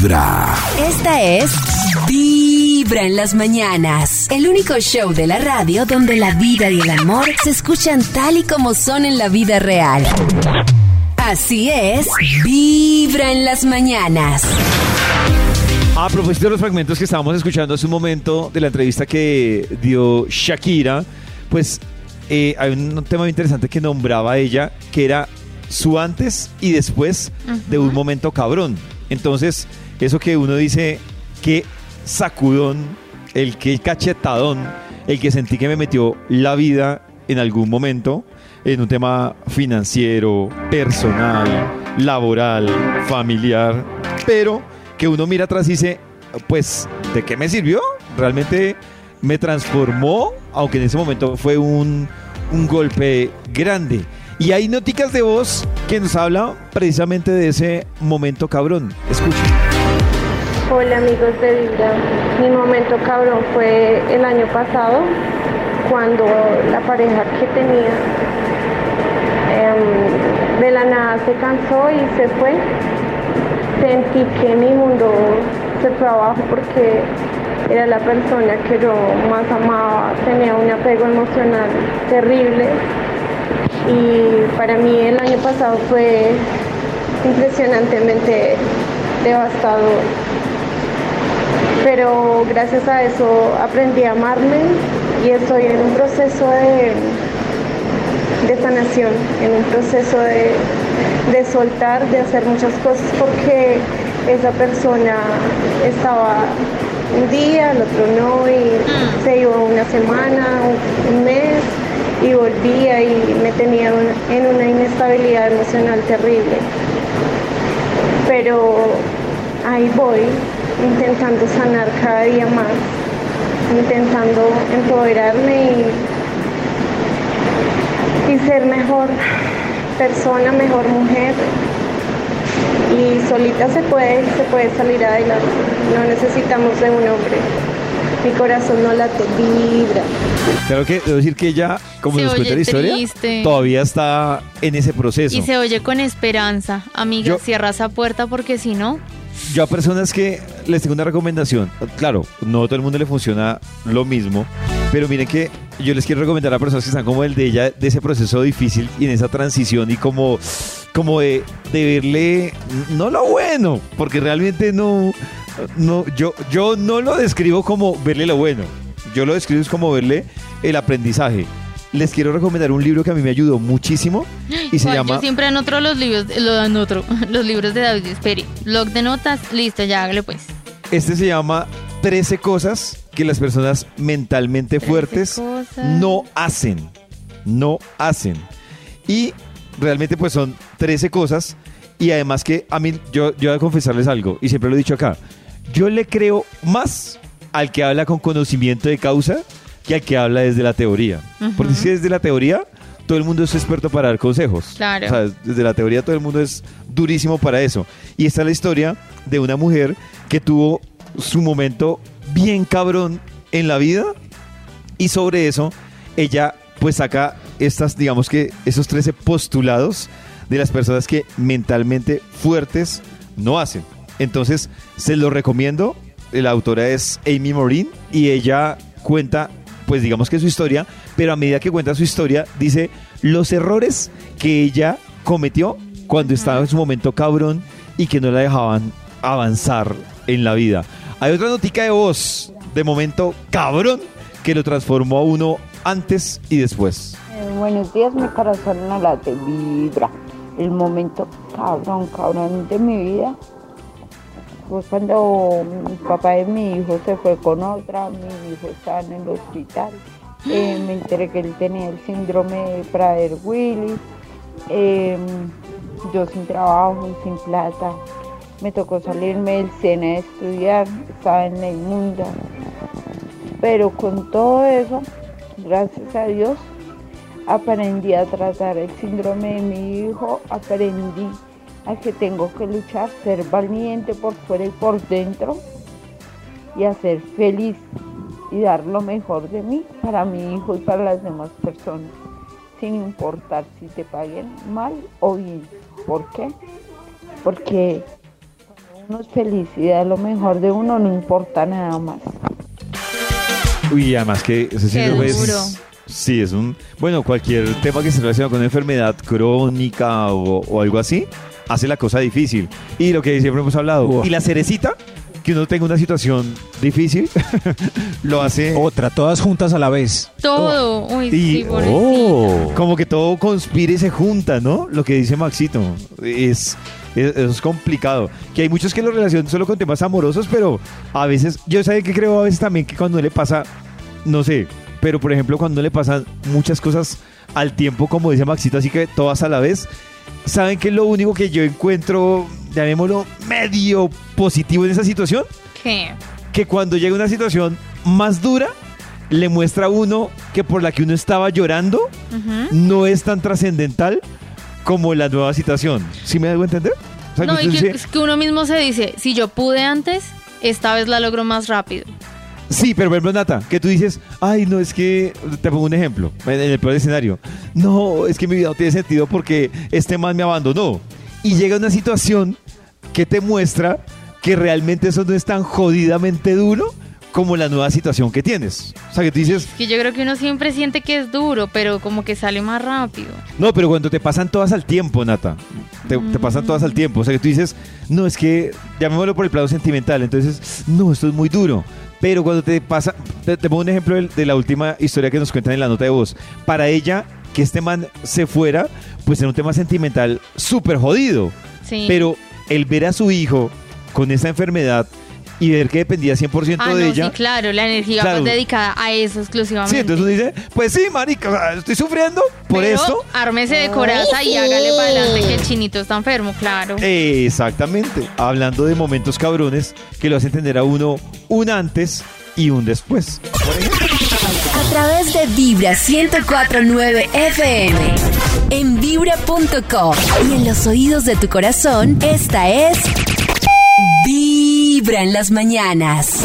Vibra. Esta es Vibra en las mañanas. El único show de la radio donde la vida y el amor se escuchan tal y como son en la vida real. Así es, Vibra en las mañanas. A propósito de los fragmentos que estábamos escuchando hace un momento de la entrevista que dio Shakira, pues eh, hay un tema muy interesante que nombraba ella, que era su antes y después de un momento cabrón. Entonces, eso que uno dice, qué sacudón, el que cachetadón, el que sentí que me metió la vida en algún momento, en un tema financiero, personal, laboral, familiar, pero que uno mira atrás y dice, pues, ¿de qué me sirvió? Realmente me transformó, aunque en ese momento fue un, un golpe grande. Y hay noticas de voz que nos habla precisamente de ese momento cabrón. Escuchen. Hola amigos de Vibra, mi momento cabrón fue el año pasado cuando la pareja que tenía em, de la nada se cansó y se fue. Sentí que mi mundo se fue abajo porque era la persona que yo más amaba, tenía un apego emocional terrible y para mí el año pasado fue impresionantemente devastador. Pero gracias a eso aprendí a amarme y estoy en un proceso de, de sanación, en un proceso de, de soltar, de hacer muchas cosas porque esa persona estaba un día, el otro no, y se iba una semana, un mes, y volvía y me tenía en una inestabilidad emocional terrible. Pero ahí voy, intentando sanar cada día más, intentando empoderarme y, y ser mejor persona, mejor mujer. Y solita se puede, se puede salir adelante. No necesitamos de un hombre. Mi corazón no late, vibra. Claro que debo decir que ella, como Se nos cuenta la historia, triste. todavía está en ese proceso. Y se oye con esperanza. Amiga, Yo- cierra esa puerta porque si no, Yo a personas que les tengo una recomendación. Claro, no a todo el mundo le funciona lo mismo, pero miren que yo les quiero recomendar a personas que están como el de ella, de ese proceso difícil y en esa transición y como, como de, de verle, no lo bueno, porque realmente no, no yo, yo no lo describo como verle lo bueno. Yo lo describo es como verle el aprendizaje. Les quiero recomendar un libro que a mí me ayudó muchísimo y se Juan, llama... yo siempre anoto los libros, lo anoto, los libros de David. Espere, blog de notas, listo, ya hágale pues. Este se llama 13 cosas que las personas mentalmente 13 fuertes cosas. no hacen. No hacen. Y realmente pues son 13 cosas. Y además que a mí, yo, yo voy a confesarles algo, y siempre lo he dicho acá, yo le creo más al que habla con conocimiento de causa que al que habla desde la teoría. Porque si desde la teoría, todo el mundo es experto para dar consejos. Claro. O sea, desde la teoría todo el mundo es durísimo para eso. Y esta es la historia de una mujer que tuvo su momento bien cabrón en la vida y sobre eso ella pues saca estas, digamos que esos 13 postulados de las personas que mentalmente fuertes no hacen. Entonces, se lo recomiendo. La autora es Amy Morin y ella cuenta, pues digamos que su historia, pero a medida que cuenta su historia, dice los errores que ella cometió cuando estaba en su momento cabrón y que no la dejaban avanzar en la vida. Hay otra notica de voz de momento cabrón que lo transformó a uno antes y después. Eh, buenos días, mi corazón no late, vibra. El momento cabrón, cabrón de mi vida fue cuando mi papá de mi hijo se fue con otra, mi hijo estaba en el hospital. Eh, me enteré que él tenía el síndrome de Prader-Willis. Eh, yo sin trabajo, sin plata. Me tocó salirme del SENA a estudiar, estaba en la inmunda. Pero con todo eso, gracias a Dios, aprendí a tratar el síndrome de mi hijo, aprendí a que tengo que luchar, ser valiente por fuera y por dentro y a ser feliz y dar lo mejor de mí para mi hijo y para las demás personas, sin importar si te paguen mal o bien. ¿Por qué? Porque cuando uno es felicidad, lo mejor de uno no importa nada más. Uy, además que ese síndrome es- duro. Sí, es un. Bueno, cualquier tema que se relaciona con una enfermedad crónica o, o algo así, hace la cosa difícil. Y lo que siempre hemos hablado. Y la cerecita, que uno tenga una situación difícil, lo hace. Otra, todas juntas a la vez. Todo. Uy, Y- sí. Oh. Como que todo conspira y se junta, ¿no? Lo que dice Maxito. Es, es, eso es complicado. Que hay muchos que lo relacionan solo con temas amorosos, pero a veces, yo sé que creo a veces también que cuando le pasa, no sé, pero por ejemplo cuando le pasan muchas cosas al tiempo, como dice Maxito, así que todas a la vez, ¿saben qué es lo único que yo encuentro, llamémoslo, medio positivo en esa situación? ¿Qué? que cuando llega una situación más dura, le muestra a uno que por la que uno estaba llorando no es tan trascendental como la nueva situación. ¿Sí me hago entender? O sea, No, que y que, dice, es que uno mismo se dice, si yo pude antes, esta vez la logro más rápido. Sí, pero por ejemplo, Nata, que tú dices, ay, no, es que, te pongo un ejemplo, en el peor escenario, no, es que mi vida no tiene sentido porque este man me abandonó. Y llega una situación que te muestra que realmente eso no es tan jodidamente duro como la nueva situación que tienes. O sea, que tú dices, Que yo creo que uno siempre siente que es duro, pero como que sale más rápido. No, pero cuando te pasan todas al tiempo, Nata. Te, te pasan todas al tiempo. O sea, que tú dices, no, es que llamémoslo por el plano sentimental. Entonces, no, esto es muy duro. Pero cuando te pasa, te, te pongo un ejemplo de, de la última historia que nos cuentan en la nota de voz. Para ella, que este man se fuera, pues era un tema sentimental súper jodido. Sí. Pero el ver a su hijo con esa enfermedad y ver que dependía 100% ah, de no, ella. sí, claro, la energía Claro. dedicada a eso exclusivamente. Sí, entonces uno dice, pues sí, marica, o sea, estoy sufriendo por Pero esto. ármese de coraza y hágale para adelante que el chinito está enfermo, claro. Exactamente, hablando de momentos cabrones que lo hacen tener a uno un antes y un después. Por ejemplo, A través de Vibra 1049 FM. En vibra.com. Y en los oídos de tu corazón, esta es. Vibra las mañanas.